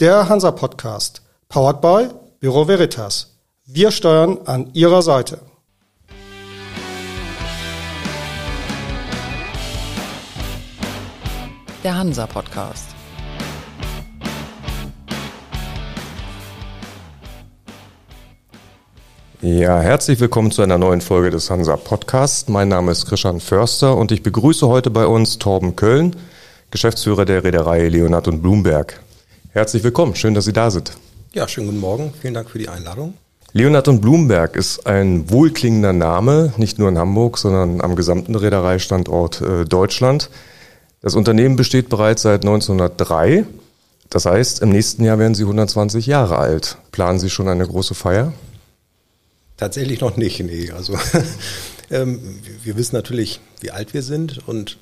Der Hansa Podcast, powered by Büro Veritas. Wir steuern an Ihrer Seite. Der Hansa Podcast. Ja, herzlich willkommen zu einer neuen Folge des Hansa Podcasts. Mein Name ist Christian Förster und ich begrüße heute bei uns Torben Köln, Geschäftsführer der Reederei Leonhard und Blumberg. Herzlich willkommen, schön, dass Sie da sind. Ja, schönen guten Morgen, vielen Dank für die Einladung. Leonhard und Blumberg ist ein wohlklingender Name, nicht nur in Hamburg, sondern am gesamten Reedereistandort äh, Deutschland. Das Unternehmen besteht bereits seit 1903. Das heißt, im nächsten Jahr werden Sie 120 Jahre alt. Planen Sie schon eine große Feier? Tatsächlich noch nicht, nee. Also ähm, wir wissen natürlich, wie alt wir sind und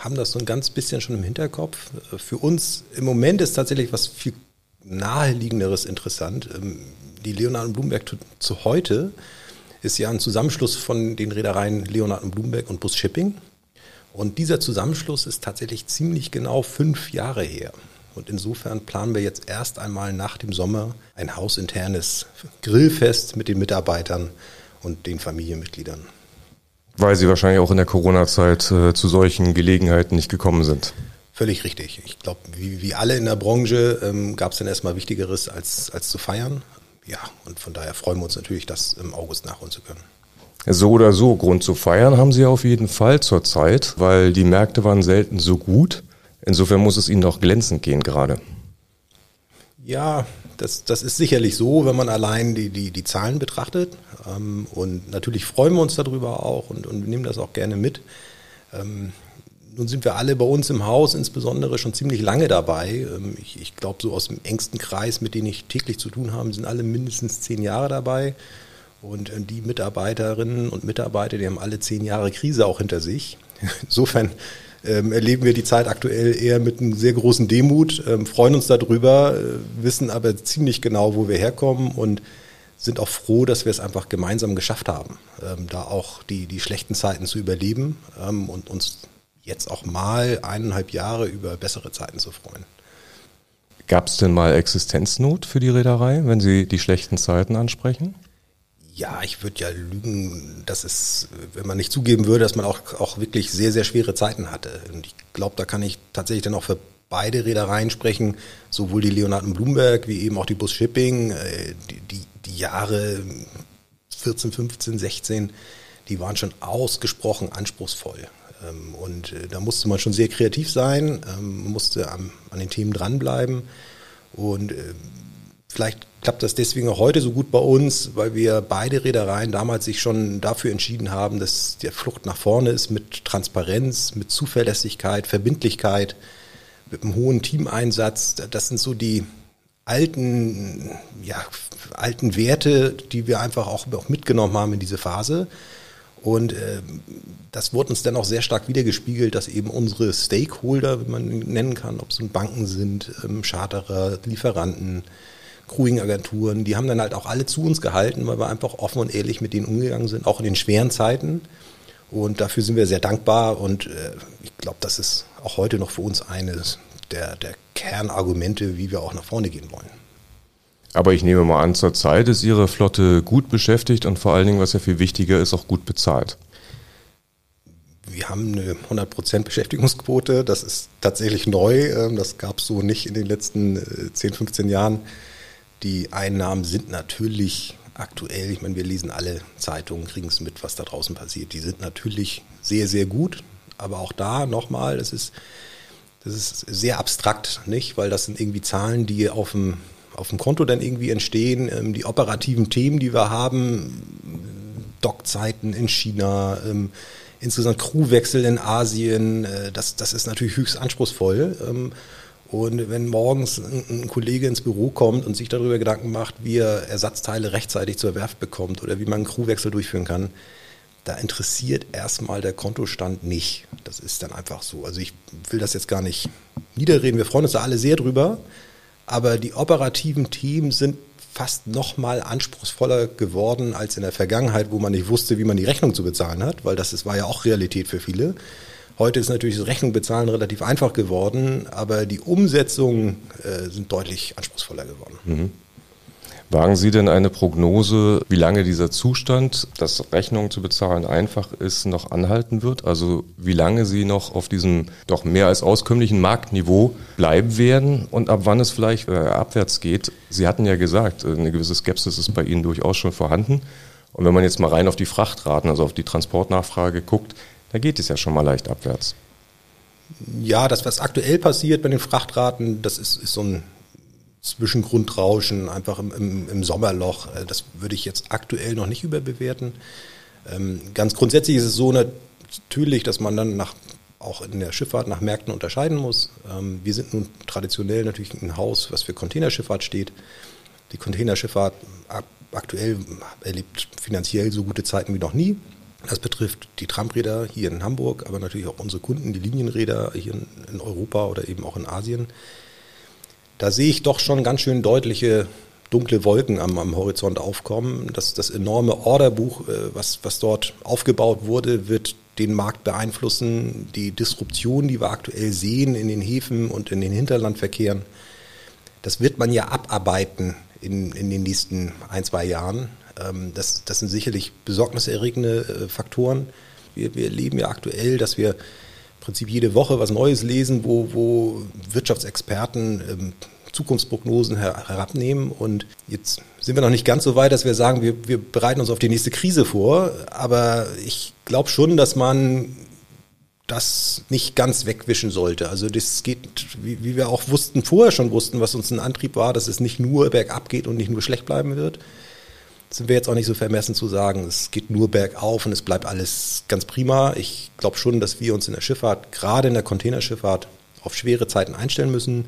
haben das so ein ganz bisschen schon im Hinterkopf. Für uns im Moment ist tatsächlich was viel naheliegenderes interessant. Ähm, die Leonard und Blumberg zu heute ist ja ein Zusammenschluss von den Reedereien Leonard und Blumberg und Bus Shipping. Und dieser Zusammenschluss ist tatsächlich ziemlich genau fünf Jahre her. Und insofern planen wir jetzt erst einmal nach dem Sommer ein hausinternes Grillfest mit den Mitarbeitern und den Familienmitgliedern. Weil Sie wahrscheinlich auch in der Corona-Zeit äh, zu solchen Gelegenheiten nicht gekommen sind. Völlig richtig. Ich glaube, wie, wie alle in der Branche ähm, gab es dann erstmal Wichtigeres als, als zu feiern. Ja, und von daher freuen wir uns natürlich, das im August nachholen zu können. So oder so, Grund zu feiern haben Sie auf jeden Fall zurzeit, weil die Märkte waren selten so gut. Insofern muss es Ihnen doch glänzend gehen gerade. Ja, das, das ist sicherlich so, wenn man allein die, die, die Zahlen betrachtet. Ähm, und natürlich freuen wir uns darüber auch und, und nehmen das auch gerne mit. Ähm, nun sind wir alle bei uns im Haus insbesondere schon ziemlich lange dabei. Ähm, ich, ich glaube, so aus dem engsten Kreis, mit denen ich täglich zu tun habe, sind alle mindestens zehn Jahre dabei. Und äh, die Mitarbeiterinnen und Mitarbeiter, die haben alle zehn Jahre Krise auch hinter sich. Insofern ähm, erleben wir die Zeit aktuell eher mit einem sehr großen Demut, ähm, freuen uns darüber, äh, wissen aber ziemlich genau, wo wir herkommen und sind auch froh, dass wir es einfach gemeinsam geschafft haben, ähm, da auch die, die schlechten Zeiten zu überleben ähm, und uns jetzt auch mal eineinhalb Jahre über bessere Zeiten zu freuen. Gab es denn mal Existenznot für die Reederei, wenn Sie die schlechten Zeiten ansprechen? Ja, ich würde ja lügen, dass es, wenn man nicht zugeben würde, dass man auch, auch wirklich sehr, sehr schwere Zeiten hatte. Und ich glaube, da kann ich tatsächlich dann auch für beide Reedereien sprechen, sowohl die Leonard und Bloomberg wie eben auch die Bus Shipping. Äh, die, die, die Jahre 14, 15, 16, die waren schon ausgesprochen anspruchsvoll. Ähm, und äh, da musste man schon sehr kreativ sein, ähm, musste an den Themen dranbleiben. Und äh, Vielleicht klappt das deswegen auch heute so gut bei uns, weil wir beide Reedereien damals sich schon dafür entschieden haben, dass der Flucht nach vorne ist mit Transparenz, mit Zuverlässigkeit, Verbindlichkeit, mit einem hohen Teameinsatz. Das sind so die alten, ja, alten Werte, die wir einfach auch, auch mitgenommen haben in diese Phase. Und äh, das wurde uns dann auch sehr stark wiedergespiegelt, dass eben unsere Stakeholder, wie man nennen kann, ob es Banken sind, ähm, Charterer, Lieferanten, Crewing-Agenturen, die haben dann halt auch alle zu uns gehalten, weil wir einfach offen und ehrlich mit denen umgegangen sind, auch in den schweren Zeiten. Und dafür sind wir sehr dankbar und äh, ich glaube, das ist auch heute noch für uns eines der, der Kernargumente, wie wir auch nach vorne gehen wollen. Aber ich nehme mal an, zurzeit ist Ihre Flotte gut beschäftigt und vor allen Dingen, was ja viel wichtiger ist, auch gut bezahlt. Wir haben eine 100% Beschäftigungsquote. Das ist tatsächlich neu. Ähm, das gab es so nicht in den letzten 10, äh, 15 Jahren. Die Einnahmen sind natürlich aktuell, ich meine, wir lesen alle Zeitungen, kriegen es mit, was da draußen passiert. Die sind natürlich sehr, sehr gut, aber auch da nochmal, das ist, das ist sehr abstrakt, nicht? Weil das sind irgendwie Zahlen, die auf dem, auf dem Konto dann irgendwie entstehen. Ähm, die operativen Themen, die wir haben, Dockzeiten in China, ähm, insgesamt Crewwechsel in Asien, äh, das, das ist natürlich höchst anspruchsvoll. Und wenn morgens ein, Kollege ins Büro kommt und sich darüber Gedanken macht, wie er Ersatzteile rechtzeitig zur Werft bekommt oder wie man einen Crewwechsel durchführen kann, da interessiert erstmal der Kontostand nicht. Das ist dann einfach so. Also ich will das jetzt gar nicht niederreden. Wir freuen uns da alle sehr drüber. Aber die operativen Themen sind fast noch mal anspruchsvoller geworden als in der Vergangenheit, wo man nicht wusste, wie man die Rechnung zu bezahlen hat, weil das ist, war ja auch Realität für viele. Heute ist natürlich das Rechnung bezahlen relativ einfach geworden, aber die Umsetzungen äh, sind deutlich anspruchsvoller geworden. Mhm. Wagen Sie denn eine Prognose, wie lange dieser Zustand, dass Rechnungen zu bezahlen einfach ist, noch anhalten wird? Also wie lange Sie noch auf diesem doch mehr als auskömmlichen Marktniveau bleiben werden und ab wann es vielleicht äh, abwärts geht? Sie hatten ja gesagt, äh, eine gewisse Skepsis ist bei Ihnen durchaus schon vorhanden. Und wenn man jetzt mal rein auf die Frachtraten, also auf die Transportnachfrage guckt, da geht es ja schon mal leicht abwärts. Ja, das, was aktuell passiert bei den Frachtraten, das ist, ist so ein Zwischengrundrauschen, einfach im, im, im, Sommerloch. Äh, das würde ich jetzt aktuell noch nicht überbewerten. Ähm, ganz grundsätzlich ist es so natürlich, dass man dann nach, auch in der Schifffahrt nach Märkten unterscheiden muss. Ähm, wir sind nun traditionell natürlich ein Haus, was für Containerschifffahrt steht. Die Containerschifffahrt aktuell erlebt finanziell so gute Zeiten wie noch nie. Das betrifft die Tramräder hier in Hamburg, aber natürlich auch unsere Kunden, die Linienräder hier in, Europa oder eben auch in Asien. Da sehe ich doch schon ganz schön deutliche dunkle Wolken am, am Horizont aufkommen. Das, das enorme Orderbuch, äh, was, was dort aufgebaut wurde, wird den Markt beeinflussen. Die Disruption, die wir aktuell sehen in den Häfen und in den Hinterlandverkehren, das wird man ja abarbeiten in, in den nächsten ein, zwei Jahren. Ähm, das, das sind sicherlich besorgniserregende äh, Faktoren. Wir, wir erleben ja aktuell, dass wir im Prinzip jede Woche was Neues lesen, wo, wo Wirtschaftsexperten ähm, Zukunftsprognosen her herabnehmen. Und jetzt sind wir noch nicht ganz so weit, dass wir sagen, wir, wir bereiten uns auf die nächste Krise vor. Aber ich glaube schon, dass man das nicht ganz wegwischen sollte. Also das geht, wie, wie wir auch wussten, vorher schon wussten, was uns ein Antrieb war, dass es nicht nur bergab geht und nicht nur schlecht bleiben wird. Sind wir jetzt auch nicht so vermessen zu sagen, es geht nur bergauf und es bleibt alles ganz prima. Ich glaube schon, dass wir uns in der Schifffahrt, gerade in der Containerschifffahrt, auf schwere Zeiten einstellen müssen.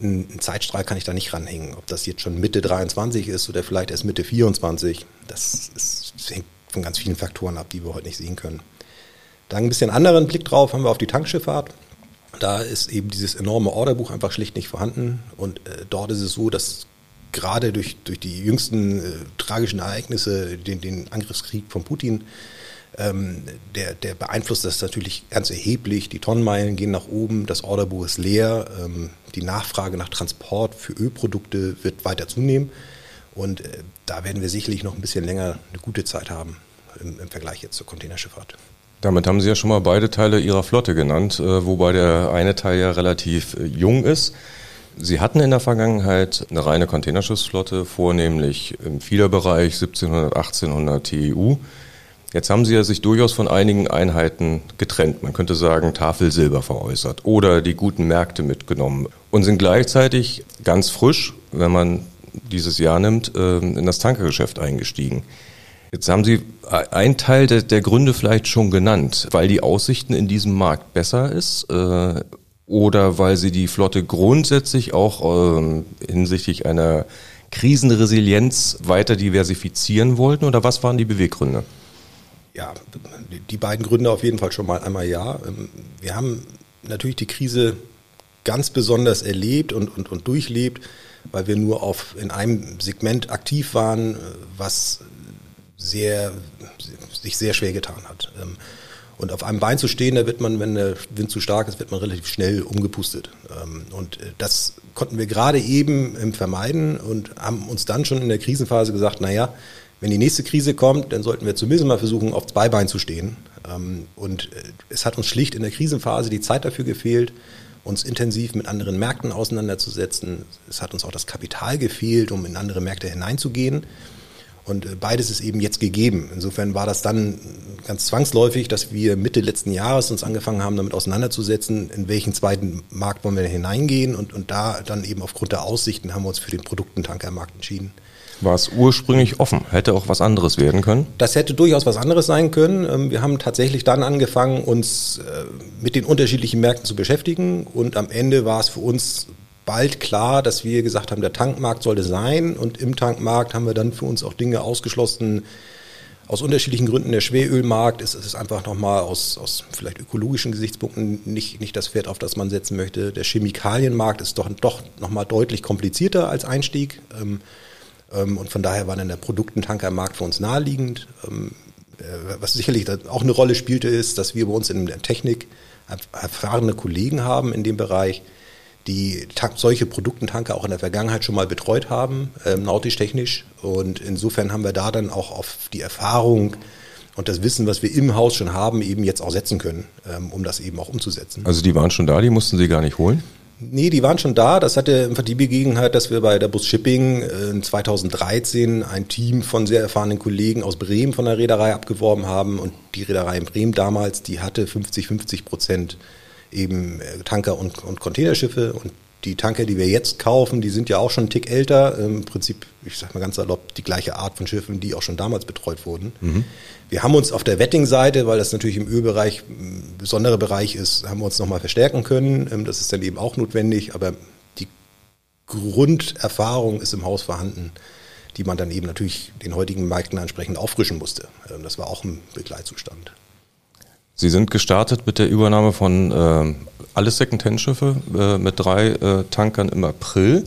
Ein Zeitstrahl kann ich da nicht ranhängen. Ob das jetzt schon Mitte 23 ist oder vielleicht erst Mitte 24, das, ist, das hängt von ganz vielen Faktoren ab, die wir heute nicht sehen können. Da ein bisschen anderen Blick drauf haben wir auf die Tankschifffahrt. Da ist eben dieses enorme Orderbuch einfach schlicht nicht vorhanden. Und äh, dort ist es so, dass gerade durch, durch die jüngsten äh, tragischen Ereignisse, den, den Angriffskrieg von Putin, ähm, der, der beeinflusst das natürlich ganz erheblich. Die Tonnenmeilen gehen nach oben, das Orderbuch ist leer, ähm, die Nachfrage nach Transport für Ölprodukte wird weiter zunehmen. Und äh, da werden wir sicherlich noch ein bisschen länger eine gute Zeit haben im, im Vergleich jetzt zur Containerschifffahrt. Damit haben Sie ja schon mal beide Teile Ihrer Flotte genannt, äh, wobei der eine Teil ja relativ äh, jung ist. Sie hatten in der Vergangenheit eine reine Containerschiffsflotte, vornehmlich im Fiederbereich 1700, 1800 TEU. Jetzt haben Sie ja sich durchaus von einigen Einheiten getrennt. Man könnte sagen, Tafel Silber veräußert oder die guten Märkte mitgenommen und sind gleichzeitig ganz frisch, wenn man dieses Jahr nimmt, äh, in das Tankergeschäft eingestiegen. Jetzt haben Sie einen Teil der, der, Gründe vielleicht schon genannt, weil die Aussichten in diesem Markt besser ist äh, oder weil Sie die Flotte grundsätzlich auch äh, hinsichtlich einer Krisenresilienz weiter diversifizieren wollten oder was waren die Beweggründe? Ja, die beiden Gründe auf jeden Fall schon mal einmal ja. Ähm, wir haben natürlich die Krise ganz besonders erlebt und, und, und durchlebt, weil wir nur auf, in einem Segment aktiv waren, äh, was sehr, sich sehr schwer getan hat. Ähm, und auf einem Bein zu stehen, da wird man, wenn der Wind zu stark ist, wird man relativ schnell umgepustet. Ähm, und äh, das konnten wir gerade eben ähm, vermeiden und haben uns dann schon in der Krisenphase gesagt, naja, wenn die nächste Krise kommt, dann sollten wir zumindest mal versuchen, auf zwei Beinen zu stehen. Und äh, es hat uns schlicht in der Krisenphase die Zeit dafür gefehlt, uns intensiv mit anderen Märkten auseinanderzusetzen. Es hat uns auch das Kapital gefehlt, um in andere Märkte hineinzugehen. Und äh, beides ist eben jetzt gegeben. Insofern war das dann ganz zwangsläufig, dass wir Mitte letzten Jahres uns angefangen haben, damit auseinanderzusetzen, in welchen zweiten Markt wollen wir hineingehen. Und, und da dann eben aufgrund der Aussichten haben wir uns für den Produktentankermarkt entschieden. War es ursprünglich offen? Hätte auch was anderes werden können? Das hätte durchaus was anderes sein können. Ähm, wir haben tatsächlich dann angefangen, uns äh, mit den unterschiedlichen Märkten zu beschäftigen. Und am Ende war es für uns bald klar, dass wir gesagt haben, der Tankmarkt sollte sein. Und im Tankmarkt haben wir dann für uns auch Dinge ausgeschlossen, aus unterschiedlichen Gründen. Der Schwerölmarkt ist, ist einfach nochmal aus, aus vielleicht ökologischen Gesichtspunkten nicht, nicht das Pferd, auf das man setzen möchte. Der Chemikalienmarkt ist doch, doch nochmal deutlich komplizierter als Einstieg. Ähm, ähm, und von daher war dann der Produktentankermarkt für uns naheliegend. Ähm, was sicherlich auch eine Rolle spielte, ist, dass wir bei uns in der Technik erfahrene Kollegen haben in dem Bereich, die solche Produktentanker auch in der Vergangenheit schon mal betreut haben, ähm, nautisch-technisch. Und insofern haben wir da dann auch auf die Erfahrung und das Wissen, was wir im Haus schon haben, eben jetzt auch setzen können, ähm, um das eben auch umzusetzen. Also die waren schon da, die mussten Sie gar nicht holen? Nee, die waren schon da. Das hatte einfach die Begebenheit, dass wir bei der Bus Shipping äh, 2013 ein Team von sehr erfahrenen Kollegen aus Bremen von der Reederei abgeworben haben. Und die Reederei in Bremen damals, die hatte 50, 50 Prozent eben äh, Tanker und, und Containerschiffe. Und die Tanker, die wir jetzt kaufen, die sind ja auch schon einen Tick älter. Im Prinzip, ich sag mal ganz salopp, die gleiche Art von Schiffen, die auch schon damals betreut wurden. Mhm. Wir haben uns auf der Wetting-Seite, weil das natürlich im Ölbereich ein besonderer Bereich ist, haben wir uns nochmal verstärken können. Ähm, das ist dann eben auch notwendig, aber die Grunderfahrung ist im Haus vorhanden, die man dann eben natürlich den heutigen Märkten entsprechend auffrischen musste. Ähm, das war auch ein Begleitzustand. Sie sind gestartet mit der Übernahme von äh, alle Second-Hand-Schiffe äh, mit drei äh, Tankern im April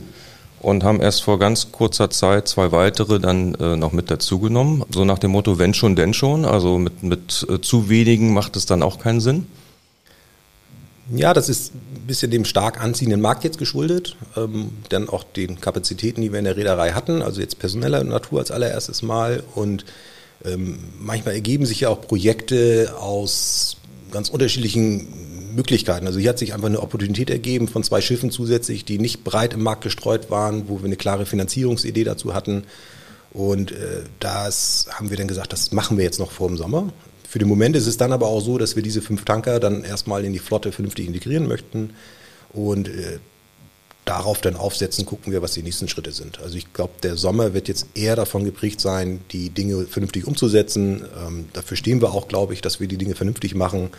und haben erst vor ganz kurzer Zeit zwei weitere dann äh, noch mit dazugenommen. So nach dem Motto, wenn schon, denn schon. Also mit, mit äh, zu wenigen macht es dann auch keinen Sinn. Ja, das ist ein bisschen dem stark anziehenden Markt jetzt geschuldet. Ähm, dann auch den Kapazitäten, die wir in der Reederei hatten. Also jetzt personeller Natur als allererstes Mal. Und ähm, manchmal ergeben sich ja auch Projekte aus ganz unterschiedlichen Möglichkeiten. Also hier hat sich einfach eine Opportunität ergeben von zwei Schiffen zusätzlich, die nicht breit im Markt gestreut waren, wo wir eine klare Finanzierungsidee dazu hatten. Und äh, das haben wir dann gesagt, das machen wir jetzt noch vor dem Sommer. Für den Moment ist es dann aber auch so, dass wir diese fünf Tanker dann erstmal in die Flotte vernünftig integrieren möchten und äh, darauf dann aufsetzen, gucken wir, was die nächsten Schritte sind. Also ich glaube, der Sommer wird jetzt eher davon geprägt sein, die Dinge vernünftig umzusetzen. Ähm, dafür stehen wir auch, glaube ich, dass wir die Dinge vernünftig machen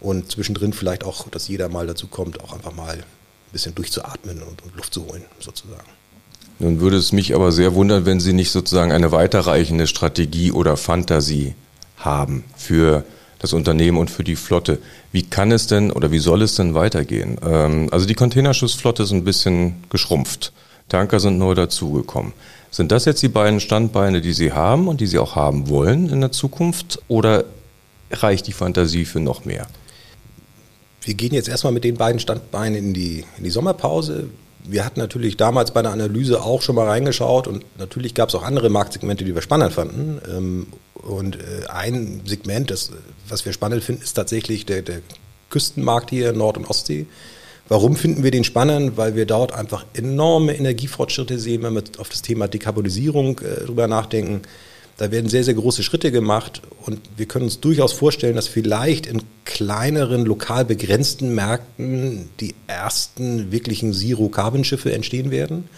und zwischendrin vielleicht auch, dass jeder mal dazu kommt, auch einfach mal ein bisschen durchzuatmen und, und Luft zu holen, sozusagen. Nun würde es mich aber sehr wundern, wenn Sie nicht sozusagen eine weiterreichende Strategie oder Fantasie haben für das Unternehmen und für die Flotte. Wie kann es denn oder wie soll es denn weitergehen? Ähm, also die Containerschiffsflotte ist ein bisschen geschrumpft. Tanker sind neu dazugekommen. Sind das jetzt die beiden Standbeine, die Sie haben und die Sie auch haben wollen in der Zukunft? Oder reicht die Fantasie für noch mehr? Wir gehen jetzt erstmal mit den beiden Standbeinen in die, in die Sommerpause. Wir hatten natürlich damals bei der Analyse auch schon mal reingeschaut und natürlich gab es auch andere Marktsegmente, die wir spannend fanden. Ähm, und äh, ein Segment, das, was wir spannend finden, ist tatsächlich der, der Küstenmarkt hier Nord- und Ostsee. Warum finden wir den spannend? Weil wir dort einfach enorme Energiefortschritte sehen, wenn wir auf das Thema Dekarbonisierung äh, drüber nachdenken. Da werden sehr, sehr große Schritte gemacht und wir können uns durchaus vorstellen, dass vielleicht in kleineren, lokal begrenzten Märkten die ersten wirklichen Zero-Carbon-Schiffe entstehen werden.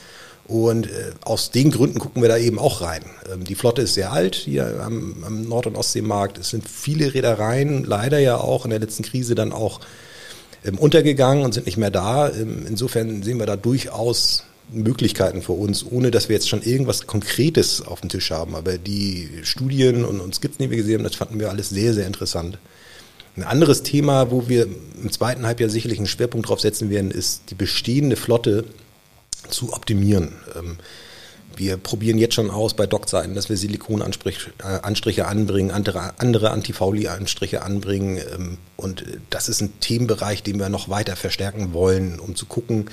Und äh, aus den Gründen gucken wir da eben auch rein. Ähm, die Flotte ist sehr alt hier am, am Nord- und Ostseemarkt. Es sind viele Reedereien, leider ja auch in der letzten Krise dann auch ähm, untergegangen und sind nicht mehr da. Ähm, insofern sehen wir da durchaus Möglichkeiten für uns, ohne dass wir jetzt schon irgendwas Konkretes auf dem Tisch haben. Aber die Studien und, und Skizzen, die wir gesehen haben, das fanden wir alles sehr, sehr interessant. Ein anderes Thema, wo wir im zweiten Halbjahr sicherlich einen Schwerpunkt drauf setzen werden, ist die bestehende Flotte zu optimieren. Ähm, wir probieren jetzt schon aus bei Dockseiten, dass wir Silikonanstriche äh, anbringen, andere, andere Antifauli-Anstriche anbringen. Ähm, und das ist ein Themenbereich, den wir noch weiter verstärken wollen, um zu gucken,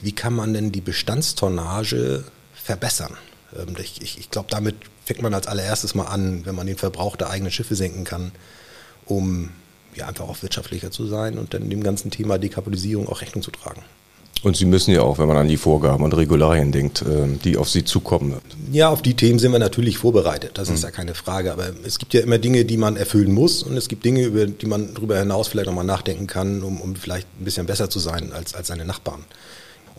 wie kann man denn die Bestandstonnage verbessern? Ähm, ich, ich, ich glaube, damit fängt man als allererstes mal an, wenn man den Verbrauch der eigenen Schiffe senken kann, um ja, einfach auch wirtschaftlicher zu sein und dann dem ganzen Thema Dekarbonisierung auch Rechnung zu tragen. Und Sie müssen ja auch, wenn man an die Vorgaben und Regularien denkt, ähm, die auf Sie zukommen. Ja, auf die Themen sind wir natürlich vorbereitet. Das mhm. ist ja keine Frage. Aber es gibt ja immer Dinge, die man erfüllen muss. Und es gibt Dinge, über die man darüber hinaus vielleicht nochmal nachdenken kann, um, um vielleicht ein bisschen besser zu sein als, als seine Nachbarn.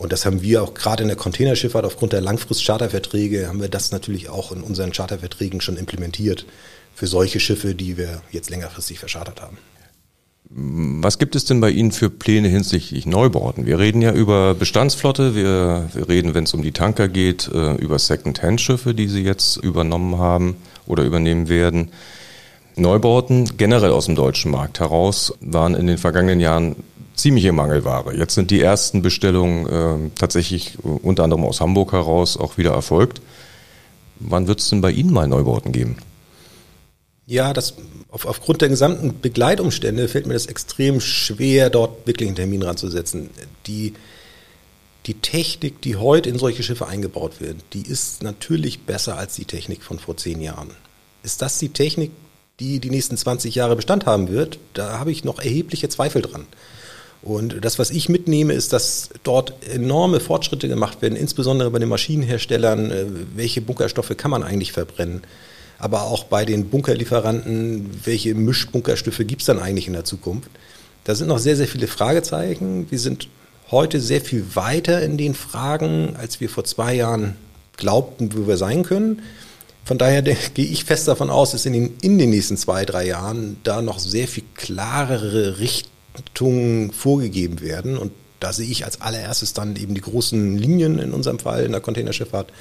Und das haben wir auch gerade in der Containerschifffahrt aufgrund der Langfrist-Charterverträge, haben wir das natürlich auch in unseren Charterverträgen schon implementiert für solche Schiffe, die wir jetzt längerfristig verschartert haben. Was gibt es denn bei Ihnen für Pläne hinsichtlich Neubauten? Wir reden ja über Bestandsflotte, wir, wir reden, wenn es um die Tanker geht, äh, über Second-Hand-Schiffe, die Sie jetzt übernommen haben oder übernehmen werden. Neubauten generell aus dem deutschen Markt heraus waren in den vergangenen Jahren ziemliche Mangelware. Jetzt sind die ersten Bestellungen äh, tatsächlich unter anderem aus Hamburg heraus auch wieder erfolgt. Wann wird es denn bei Ihnen mal Neubauten geben? Ja, das, auf, aufgrund der gesamten Begleitumstände fällt mir das extrem schwer, dort wirklich einen Termin ranzusetzen. Die, die Technik, die heute in solche Schiffe eingebaut wird, die ist natürlich besser als die Technik von vor zehn Jahren. Ist das die Technik, die die nächsten 20 Jahre Bestand haben wird? Da habe ich noch erhebliche Zweifel dran. Und das, was ich mitnehme, ist, dass dort enorme Fortschritte gemacht werden, insbesondere bei den Maschinenherstellern. Äh, welche Bunkerstoffe kann man eigentlich verbrennen? aber auch bei den Bunkerlieferanten, welche Mischbunkerstoffe gibt es dann eigentlich in der Zukunft? Da sind noch sehr, sehr viele Fragezeichen. Wir sind heute sehr viel weiter in den Fragen, als wir vor zwei Jahren glaubten, wo wir sein können. Von daher gehe ich fest davon aus, dass in den, in den nächsten zwei, drei Jahren da noch sehr viel klarere Richtungen vorgegeben werden. Und da sehe ich als allererstes dann eben die großen Linien in unserem Fall in der Containerschifffahrt,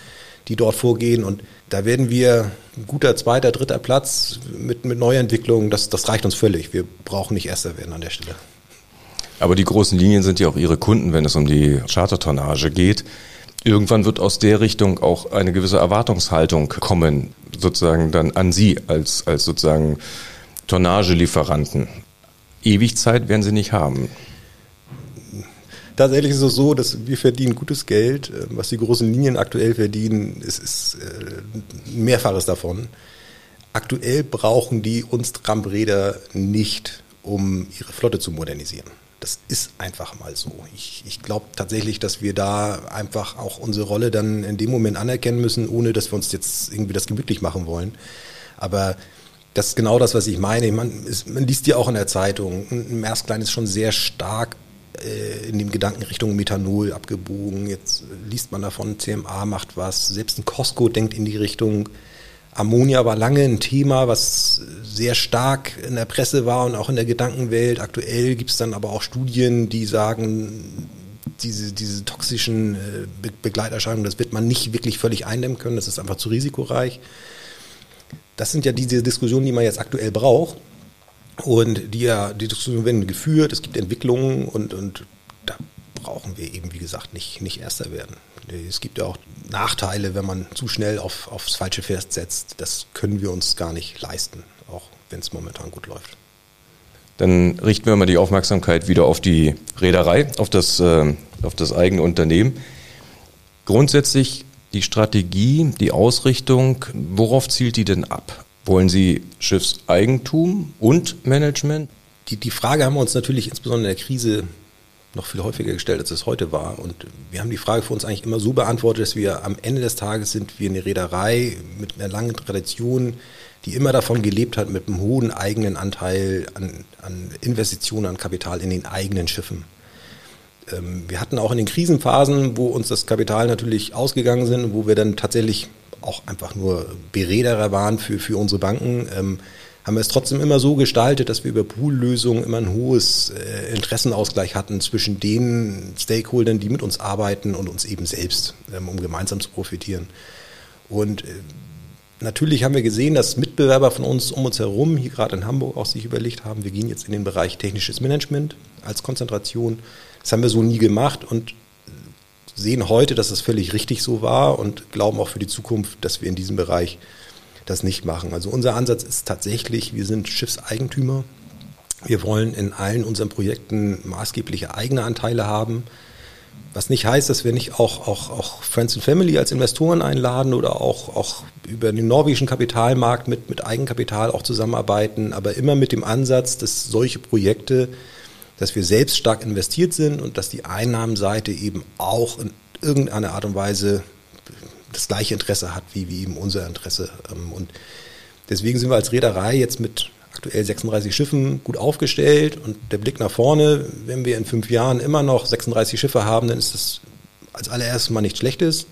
die dort vorgehen. Und da werden wir ein guter zweiter, dritter Platz mit, mit Neuentwicklungen, das, das reicht uns völlig. Wir brauchen nicht erster werden an der Stelle. Aber die großen Linien sind ja auch Ihre Kunden, wenn es um die Chartertonnage geht. Irgendwann wird aus der Richtung auch eine gewisse Erwartungshaltung kommen, sozusagen dann an Sie als, als sozusagen Tonnagelieferanten. Ewig Zeit werden Sie nicht haben. Tatsächlich ist es so, dass wir verdienen gutes Geld. Ähm, was die großen Linien aktuell verdienen, ist, ist äh, mehrfaches davon. Aktuell brauchen die uns Tramräder nicht, um ihre Flotte zu modernisieren. Das ist einfach mal so. Ich, ich glaube tatsächlich, dass wir da einfach auch unsere Rolle dann in dem Moment anerkennen müssen, ohne dass wir uns jetzt irgendwie das gemütlich machen wollen. Aber das ist genau das, was ich meine. Man, ist, man liest ja auch in der Zeitung, Maersklein ist schon sehr stark äh, in dem Gedanken Richtung Methanol abgebogen. Jetzt liest man davon, CMA macht was. Selbst ein Costco denkt in die Richtung. Ammonia war lange ein Thema, was sehr stark in der Presse war und auch in der Gedankenwelt. Aktuell gibt es dann aber auch Studien, die sagen, diese, diese toxischen äh, Begleiterscheinungen, das wird man nicht wirklich völlig eindämmen können, das ist einfach zu risikoreich. Das sind ja diese Diskussionen, die man jetzt aktuell braucht. Und die, ja, die Diskussionen werden geführt, es gibt Entwicklungen und, und da brauchen wir eben, wie gesagt, nicht, nicht Erster werden. Es gibt ja auch Nachteile, wenn man zu schnell auf, aufs falsche Pferd setzt. Das können wir uns gar nicht leisten, auch wenn es momentan gut läuft. Dann richten wir mal die Aufmerksamkeit wieder auf die Reederei, auf das, äh, auf das eigene Unternehmen. Grundsätzlich die Strategie, die Ausrichtung, worauf zielt die denn ab? Wollen Sie Schiffseigentum und Management? Die, die Frage haben wir uns natürlich insbesondere in der Krise noch viel häufiger gestellt, als es heute war. Und wir haben die Frage für uns eigentlich immer so beantwortet, dass wir am Ende des Tages sind wir eine Reederei mit einer langen Tradition, die immer davon gelebt hat, mit einem hohen eigenen Anteil an, an Investitionen, an Kapital in den eigenen Schiffen. Ähm, wir hatten auch in den Krisenphasen, wo uns das Kapital natürlich ausgegangen sind, wo wir dann tatsächlich auch einfach nur Beräderer waren für, für unsere Banken, ähm, haben wir es trotzdem immer so gestaltet, dass wir über Poollösungen immer ein hohes äh, Interessenausgleich hatten zwischen den Stakeholdern, die mit uns arbeiten und uns eben selbst, ähm, um gemeinsam zu profitieren. Und äh, natürlich haben wir gesehen, dass Mitbewerber von uns um uns herum, hier gerade in Hamburg, auch sich überlegt haben, wir gehen jetzt in den Bereich technisches Management als Konzentration. Das haben wir so nie gemacht und sehen heute, dass es völlig richtig so war und glauben auch für die Zukunft, dass wir in diesem Bereich das nicht machen. Also unser Ansatz ist tatsächlich, wir sind Schiffseigentümer. Wir wollen in allen unseren Projekten maßgebliche eigene Anteile haben. Was nicht heißt, dass wir nicht auch, auch, auch Friends and Family als Investoren einladen oder auch, auch über den norwegischen Kapitalmarkt mit, mit Eigenkapital auch zusammenarbeiten, aber immer mit dem Ansatz, dass solche Projekte dass wir selbst stark investiert sind und dass die Einnahmenseite eben auch in irgendeiner Art und Weise das gleiche Interesse hat wie, wie eben unser Interesse. Ähm, und deswegen sind wir als Reederei jetzt mit aktuell 36 Schiffen gut aufgestellt und der Blick nach vorne, wenn wir in fünf Jahren immer noch 36 Schiffe haben, dann ist das als allererstes mal nichts Schlechtes.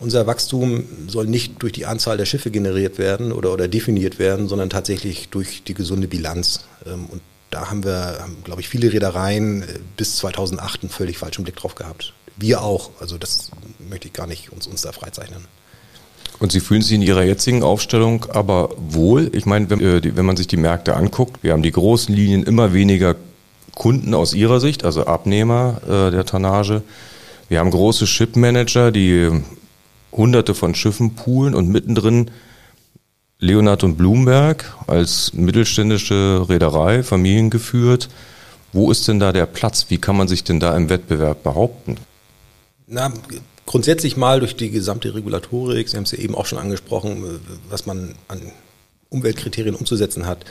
Unser Wachstum soll nicht durch die Anzahl der Schiffe generiert werden oder, oder definiert werden, sondern tatsächlich durch die gesunde Bilanz. Ähm, und da haben wir, glaube ich, viele Reedereien äh, bis 2008 einen völlig falschen Blick drauf gehabt. Wir auch. Also das möchte ich gar nicht uns, uns da freizeichnen. Und Sie fühlen sich in Ihrer jetzigen Aufstellung aber wohl? Ich meine, wenn, äh, wenn man sich die Märkte anguckt, wir haben die großen Linien immer weniger Kunden aus Ihrer Sicht, also Abnehmer äh, der Tonnage. Wir haben große Shipmanager, die hunderte von Schiffen poolen und mittendrin Leonhard und Blumberg als mittelständische Reederei, familiengeführt. Wo ist denn da der Platz? Wie kann man sich denn da im Wettbewerb behaupten? Na, grundsätzlich mal durch die gesamte Regulatorik, Sie haben es ja eben auch schon angesprochen, was man an Umweltkriterien umzusetzen hat.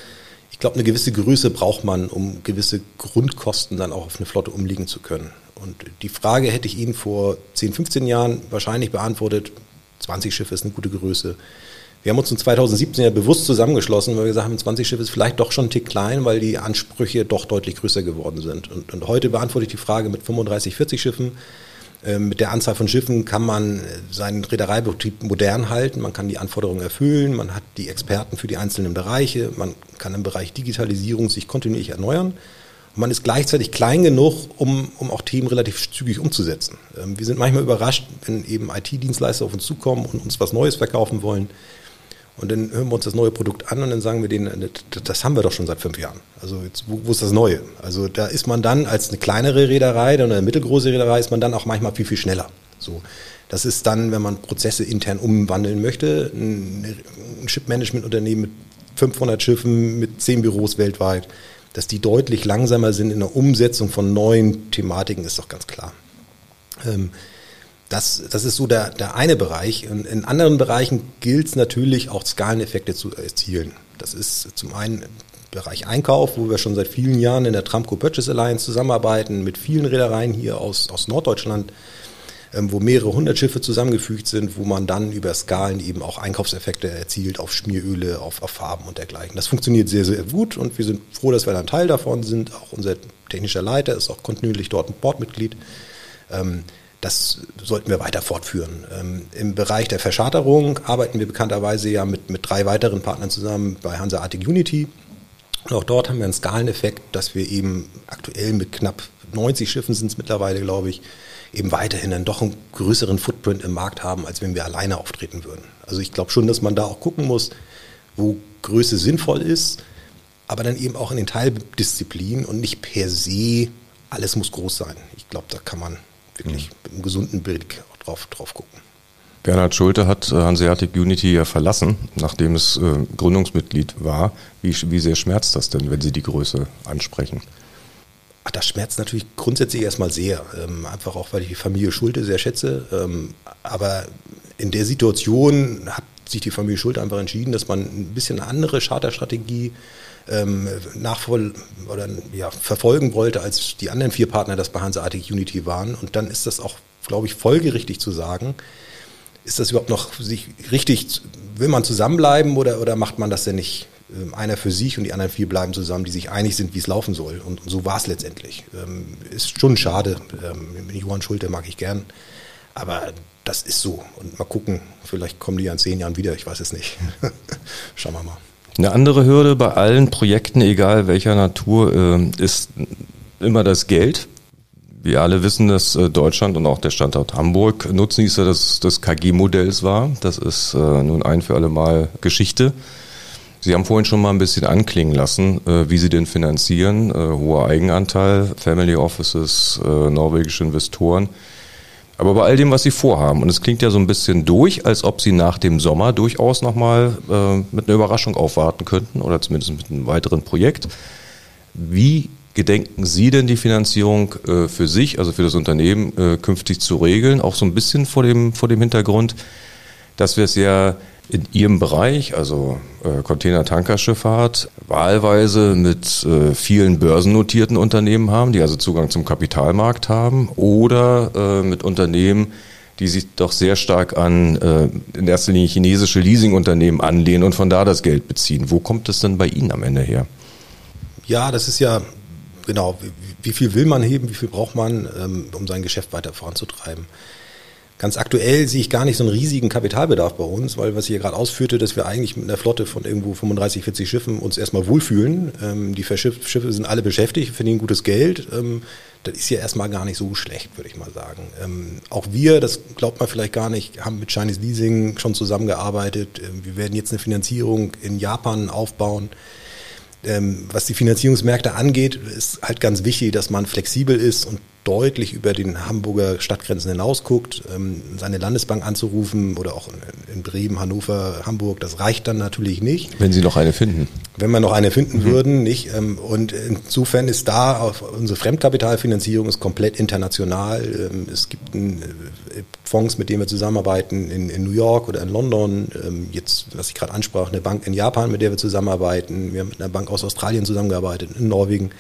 Ich glaube, eine gewisse Größe braucht man, um gewisse Grundkosten dann auch auf eine Flotte umlegen zu können. Und die Frage hätte ich Ihnen vor 10, 15 Jahren wahrscheinlich beantwortet. 20 Schiffe ist eine gute Größe. Wir haben uns in 2017 ja bewusst zusammengeschlossen, weil wir gesagt haben, 20 Schiffe ist vielleicht doch schon ein Tick klein, weil die Ansprüche doch deutlich größer geworden sind. Und, und heute beantworte ich die Frage mit 35, 40 Schiffen. Ähm, mit der Anzahl von Schiffen kann man seinen Reedereibetrieb modern halten, man kann die Anforderungen erfüllen, man hat die Experten für die einzelnen Bereiche, man kann im Bereich Digitalisierung sich kontinuierlich erneuern. Und man ist gleichzeitig klein genug, um, um auch Themen relativ zügig umzusetzen. Ähm, wir sind manchmal überrascht, wenn eben IT-Dienstleister auf uns zukommen und uns was Neues verkaufen wollen und dann hören wir uns das neue Produkt an und dann sagen wir denen, das haben wir doch schon seit fünf Jahren. Also jetzt, wo, wo ist das Neue? Also da ist man dann als eine kleinere Reederei oder eine mittelgroße Reederei ist man dann auch manchmal viel, viel schneller. So. Das ist dann, wenn man Prozesse intern umwandeln möchte, ein, ein Ship-Management-Unternehmen mit 500 Schiffen, mit 10 Büros weltweit, dass die deutlich langsamer sind in der Umsetzung von neuen Thematiken, ist doch ganz klar. Ähm, das, das ist so der, der eine Bereich. In, in anderen Bereichen gilt es natürlich auch Skaleneffekte zu erzielen. Das ist zum einen Bereich Einkauf, wo wir schon seit vielen Jahren in der Tramco Purchase Alliance zusammenarbeiten, mit vielen Reedereien hier aus, aus Norddeutschland, ähm, wo mehrere hundert Schiffe zusammengefügt sind, wo man dann über Skalen eben auch Einkaufseffekte erzielt auf Schmieröle, auf, auf Farben und dergleichen. Das funktioniert sehr, sehr gut und wir sind froh, dass wir ein Teil davon sind. Auch unser technischer Leiter ist auch kontinuierlich dort ein Bordmitglied. Ähm, das sollten wir weiter fortführen. Ähm, Im Bereich der Verscharterung arbeiten wir bekannterweise ja mit, mit drei weiteren Partnern zusammen bei Hanseatic Unity. Und auch dort haben wir einen Skaleneffekt, dass wir eben aktuell mit knapp 90 Schiffen sind es mittlerweile, glaube ich, eben weiterhin dann doch einen größeren Footprint im Markt haben, als wenn wir alleine auftreten würden. Also ich glaube schon, dass man da auch gucken muss, wo Größe sinnvoll ist, aber dann eben auch in den Teildisziplinen und nicht per se alles muss groß sein. Ich glaube, da kann man wirklich mit einem gesunden Blick drauf, drauf gucken. Bernhard Schulte hat äh, Hanseatic Unity ja verlassen, nachdem es äh, Gründungsmitglied war. Wie, wie sehr schmerzt das denn, wenn Sie die Größe ansprechen? Ach, das schmerzt natürlich grundsätzlich erstmal sehr. Ähm, einfach auch, weil ich die Familie Schulte sehr schätze. Ähm, aber in der Situation hat sich die Familie Schulte einfach entschieden, dass man ein bisschen eine andere Charterstrategie ähm, nachvoll oder ja, verfolgen wollte, als die anderen vier Partner das bei Hanseatic Unity waren. Und dann ist das auch, glaube ich, folgerichtig zu sagen. Ist das überhaupt noch sich richtig, will man zusammenbleiben oder, oder macht man das denn nicht? Ähm, einer für sich und die anderen vier bleiben zusammen, die sich einig sind, wie es laufen soll. Und so war es letztendlich. Ähm, ist schon schade. Ähm, Johann Schulte mag ich gern. Aber das ist so. Und mal gucken, vielleicht kommen die ja in zehn Jahren wieder, ich weiß es nicht. Schauen wir mal. Eine andere Hürde bei allen Projekten, egal welcher Natur, äh, ist immer das Geld. Wir alle wissen, dass äh, Deutschland und auch der Standort Hamburg Nutznießer des, des KG-Modells war. Das ist äh, nun ein für alle Mal Geschichte. Sie haben vorhin schon mal ein bisschen anklingen lassen, wie Sie den finanzieren. hoher Eigenanteil, Family Offices, norwegische Investoren. Aber bei all dem, was Sie vorhaben, und es klingt ja so ein bisschen durch, als ob Sie nach dem Sommer durchaus nochmal äh, mit einer Überraschung aufwarten könnten oder zumindest mit einem weiteren Projekt. Wie gedenken Sie denn die Finanzierung äh, für sich, also für das Unternehmen, äh, künftig zu regeln? Auch so ein bisschen vor dem, vor dem Hintergrund, dass wir es ja in Ihrem Bereich, also äh, Container-Tankerschifffahrt, wahlweise mit äh, vielen börsennotierten Unternehmen haben, die also Zugang zum Kapitalmarkt haben, oder äh, mit Unternehmen, die sich doch sehr stark an äh, in erster Linie chinesische Leasingunternehmen anlehnen und von da das Geld beziehen. Wo kommt es denn bei Ihnen am Ende her? Ja, das ist ja genau, wie, wie viel will man heben, wie viel braucht man, ähm, um sein Geschäft weiter voranzutreiben. Ganz aktuell sehe ich gar nicht so einen riesigen Kapitalbedarf bei uns, weil was ich hier gerade ausführte, dass wir eigentlich mit einer Flotte von irgendwo 35, 40 Schiffen uns erstmal wohlfühlen. Ähm, die Schiffe sind alle beschäftigt, verdienen gutes Geld. Ähm, das ist ja erstmal gar nicht so schlecht, würde ich mal sagen. Ähm, auch wir, das glaubt man vielleicht gar nicht, haben mit Chinese Leasing schon zusammengearbeitet. Ähm, wir werden jetzt eine Finanzierung in Japan aufbauen. Ähm, was die Finanzierungsmärkte angeht, ist halt ganz wichtig, dass man flexibel ist und deutlich über den Hamburger Stadtgrenzen hinaus guckt. Ähm, seine Landesbank anzurufen oder auch in Bremen, Hannover, Hamburg, das reicht dann natürlich nicht. Wenn Sie noch eine finden. Wenn wir noch eine finden mhm. würden, nicht. Ähm, und insofern ist da unsere Fremdkapitalfinanzierung ist komplett international. Ähm, es gibt äh, Fonds, mit denen wir zusammenarbeiten in, in New York oder in London. Jetzt, was ich gerade ansprach, eine Bank in Japan, mit der wir zusammenarbeiten. Wir haben mit einer Bank aus Australien zusammengearbeitet, in Norwegen.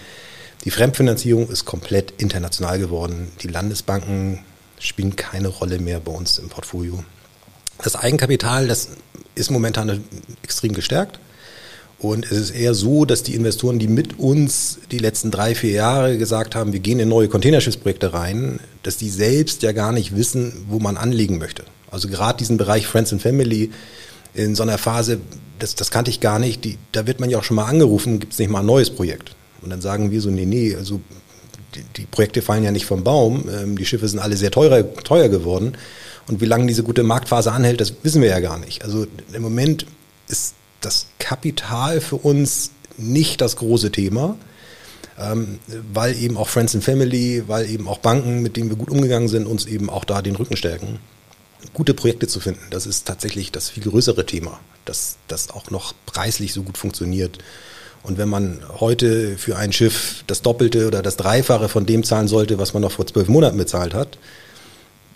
Die Fremdfinanzierung ist komplett international geworden. Die Landesbanken spielen keine Rolle mehr bei uns im Portfolio. Das Eigenkapital, das ist momentan extrem gestärkt. Und es ist eher so, dass die Investoren, die mit uns die letzten drei, vier Jahre gesagt haben, wir gehen in neue Containerschiffsprojekte rein, dass die selbst ja gar nicht wissen, wo man anlegen möchte. Also gerade diesen Bereich Friends and Family in so einer Phase, das, das kannte ich gar nicht. Die, da wird man ja auch schon mal angerufen, gibt es nicht mal ein neues Projekt. Und dann sagen wir so, nee, nee, also die, die Projekte fallen ja nicht vom Baum. Ähm, die Schiffe sind alle sehr teurer, teuer geworden. Und wie lange diese gute Marktphase anhält, das wissen wir ja gar nicht. Also im Moment ist das Kapital für uns nicht das große Thema, ähm, weil eben auch Friends and Family, weil eben auch Banken, mit denen wir gut umgegangen sind, uns eben auch da den Rücken stärken. Gute Projekte zu finden, das ist tatsächlich das viel größere Thema, dass das auch noch preislich so gut funktioniert. Und wenn man heute für ein Schiff das Doppelte oder das Dreifache von dem zahlen sollte, was man noch vor zwölf Monaten bezahlt hat,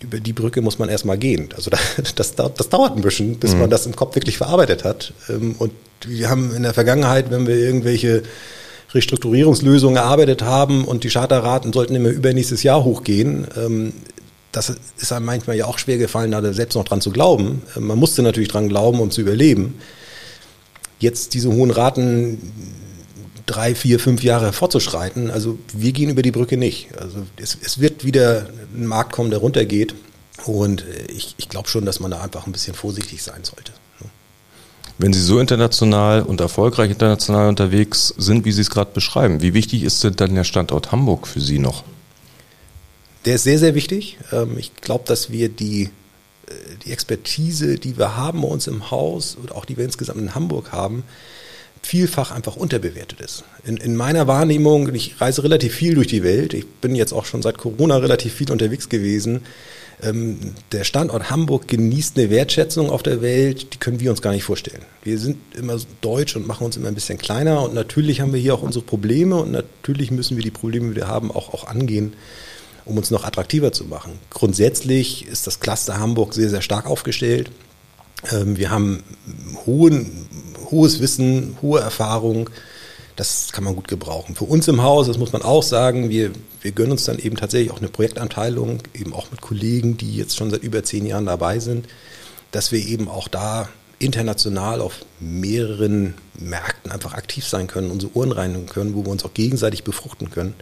über die Brücke muss man erstmal gehen. Also das, das, das dauert ein bisschen, bis mhm. man das im Kopf wirklich verarbeitet hat. Ähm, und wir haben in der Vergangenheit, wenn wir irgendwelche Restrukturierungslösungen erarbeitet haben und die Charterraten sollten immer übernächstes Jahr hochgehen, ähm, das ist einem manchmal ja auch schwer gefallen, da selbst noch dran zu glauben. Ähm, man musste natürlich dran glauben, um zu überleben. Jetzt diese hohen Raten drei, vier, fünf Jahre fortzuschreiten. Also wir gehen über die Brücke nicht. Also es, es wird wieder ein Markt kommen, der runtergeht. Und ich, ich glaube schon, dass man da einfach ein bisschen vorsichtig sein sollte. Wenn Sie so international und erfolgreich international unterwegs sind, wie Sie es gerade beschreiben, wie wichtig ist denn dann der Standort Hamburg für Sie noch? Der ist sehr, sehr wichtig. Ähm, ich glaube, dass wir die, äh, die Expertise, die wir haben bei uns im Haus und auch die wir insgesamt in Hamburg haben, vielfach einfach unterbewertet ist. In, in meiner Wahrnehmung, ich reise relativ viel durch die Welt, ich bin jetzt auch schon seit Corona relativ viel unterwegs gewesen. Ähm, der Standort Hamburg genießt eine Wertschätzung auf der Welt, die können wir uns gar nicht vorstellen. Wir sind immer deutsch und machen uns immer ein bisschen kleiner und natürlich haben wir hier auch unsere Probleme und natürlich müssen wir die Probleme, die wir haben, auch, auch angehen um uns noch attraktiver zu machen. Grundsätzlich ist das Cluster Hamburg sehr, sehr stark aufgestellt. Ähm, wir haben hohen, hohes Wissen, hohe Erfahrung. Das kann man gut gebrauchen. Für uns im Haus, das muss man auch sagen, wir, wir gönnen uns dann eben tatsächlich auch eine Projektanteilung, eben auch mit Kollegen, die jetzt schon seit über zehn Jahren dabei sind, dass wir eben auch da international auf mehreren Märkten einfach aktiv sein können, unsere Ohren reinigen können, wo wir uns auch gegenseitig befruchten können.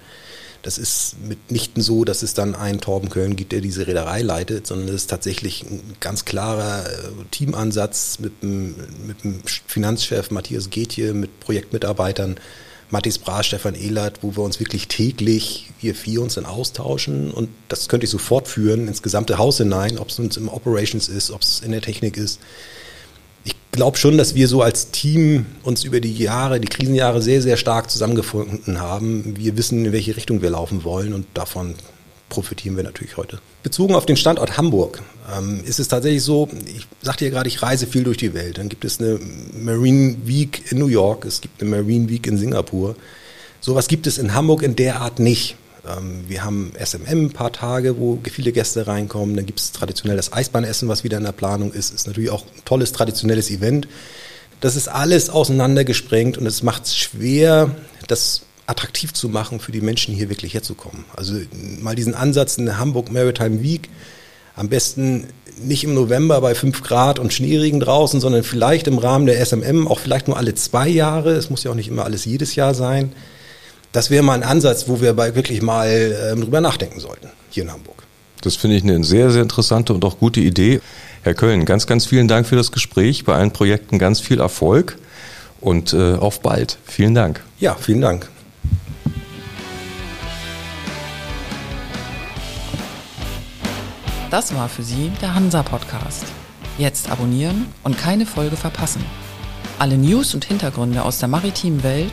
Das ist mitnichten so, dass es dann einen Torben Köln gibt, der diese Reederei leitet, sondern es ist tatsächlich ein ganz klarer äh, Teamansatz mit dem, mit dem Finanzchef Matthias Getje, mit Projektmitarbeitern Mathis Bra, Stefan Ehlert, wo wir uns wirklich täglich, wir vier uns dann austauschen. Und das könnte ich so fortführen ins gesamte Haus hinein, ob es uns im Operations ist, ob es in der Technik ist glaube schon, dass wir so als Team uns über die Jahre, die Krisenjahre sehr, sehr stark zusammengefunden haben. Wir wissen, in welche Richtung wir laufen wollen und davon profitieren wir natürlich heute. Bezogen auf den Standort Hamburg ähm, ist es tatsächlich so, ich sagte ja gerade, ich reise viel durch die Welt. Dann gibt es eine Marine Week in New York, es gibt eine Marine Week in Singapur. Sowas gibt es in Hamburg in der Art nicht. Ähm, wir haben SMM ein paar Tage, wo viele Gäste reinkommen. Dann gibt es traditionell das Eisbahnessen, was wieder in der Planung ist. Ist natürlich auch ein tolles traditionelles Event. Das ist alles auseinandergesprengt und es macht es schwer, das attraktiv zu machen, für die Menschen hier wirklich herzukommen. Also mal diesen Ansatz in der Hamburg Maritime Week, am besten nicht im November bei 5 Grad und Schneeregen draußen, sondern vielleicht im Rahmen der SMM, auch vielleicht nur alle zwei Jahre. Es muss ja auch nicht immer alles jedes Jahr sein das wäre mal ein Ansatz, wo wir bei wirklich mal ähm, drüber nachdenken sollten, hier in Hamburg. Das finde ich eine sehr, sehr interessante und auch gute Idee. Herr Köln, ganz, ganz vielen Dank für das Gespräch. Bei allen Projekten ganz viel Erfolg und äh, auf bald. Vielen Dank. Ja, vielen Dank. Das war für Sie der Hansa Podcast. Jetzt abonnieren und keine Folge verpassen. Alle News und Hintergründe aus der maritimen Welt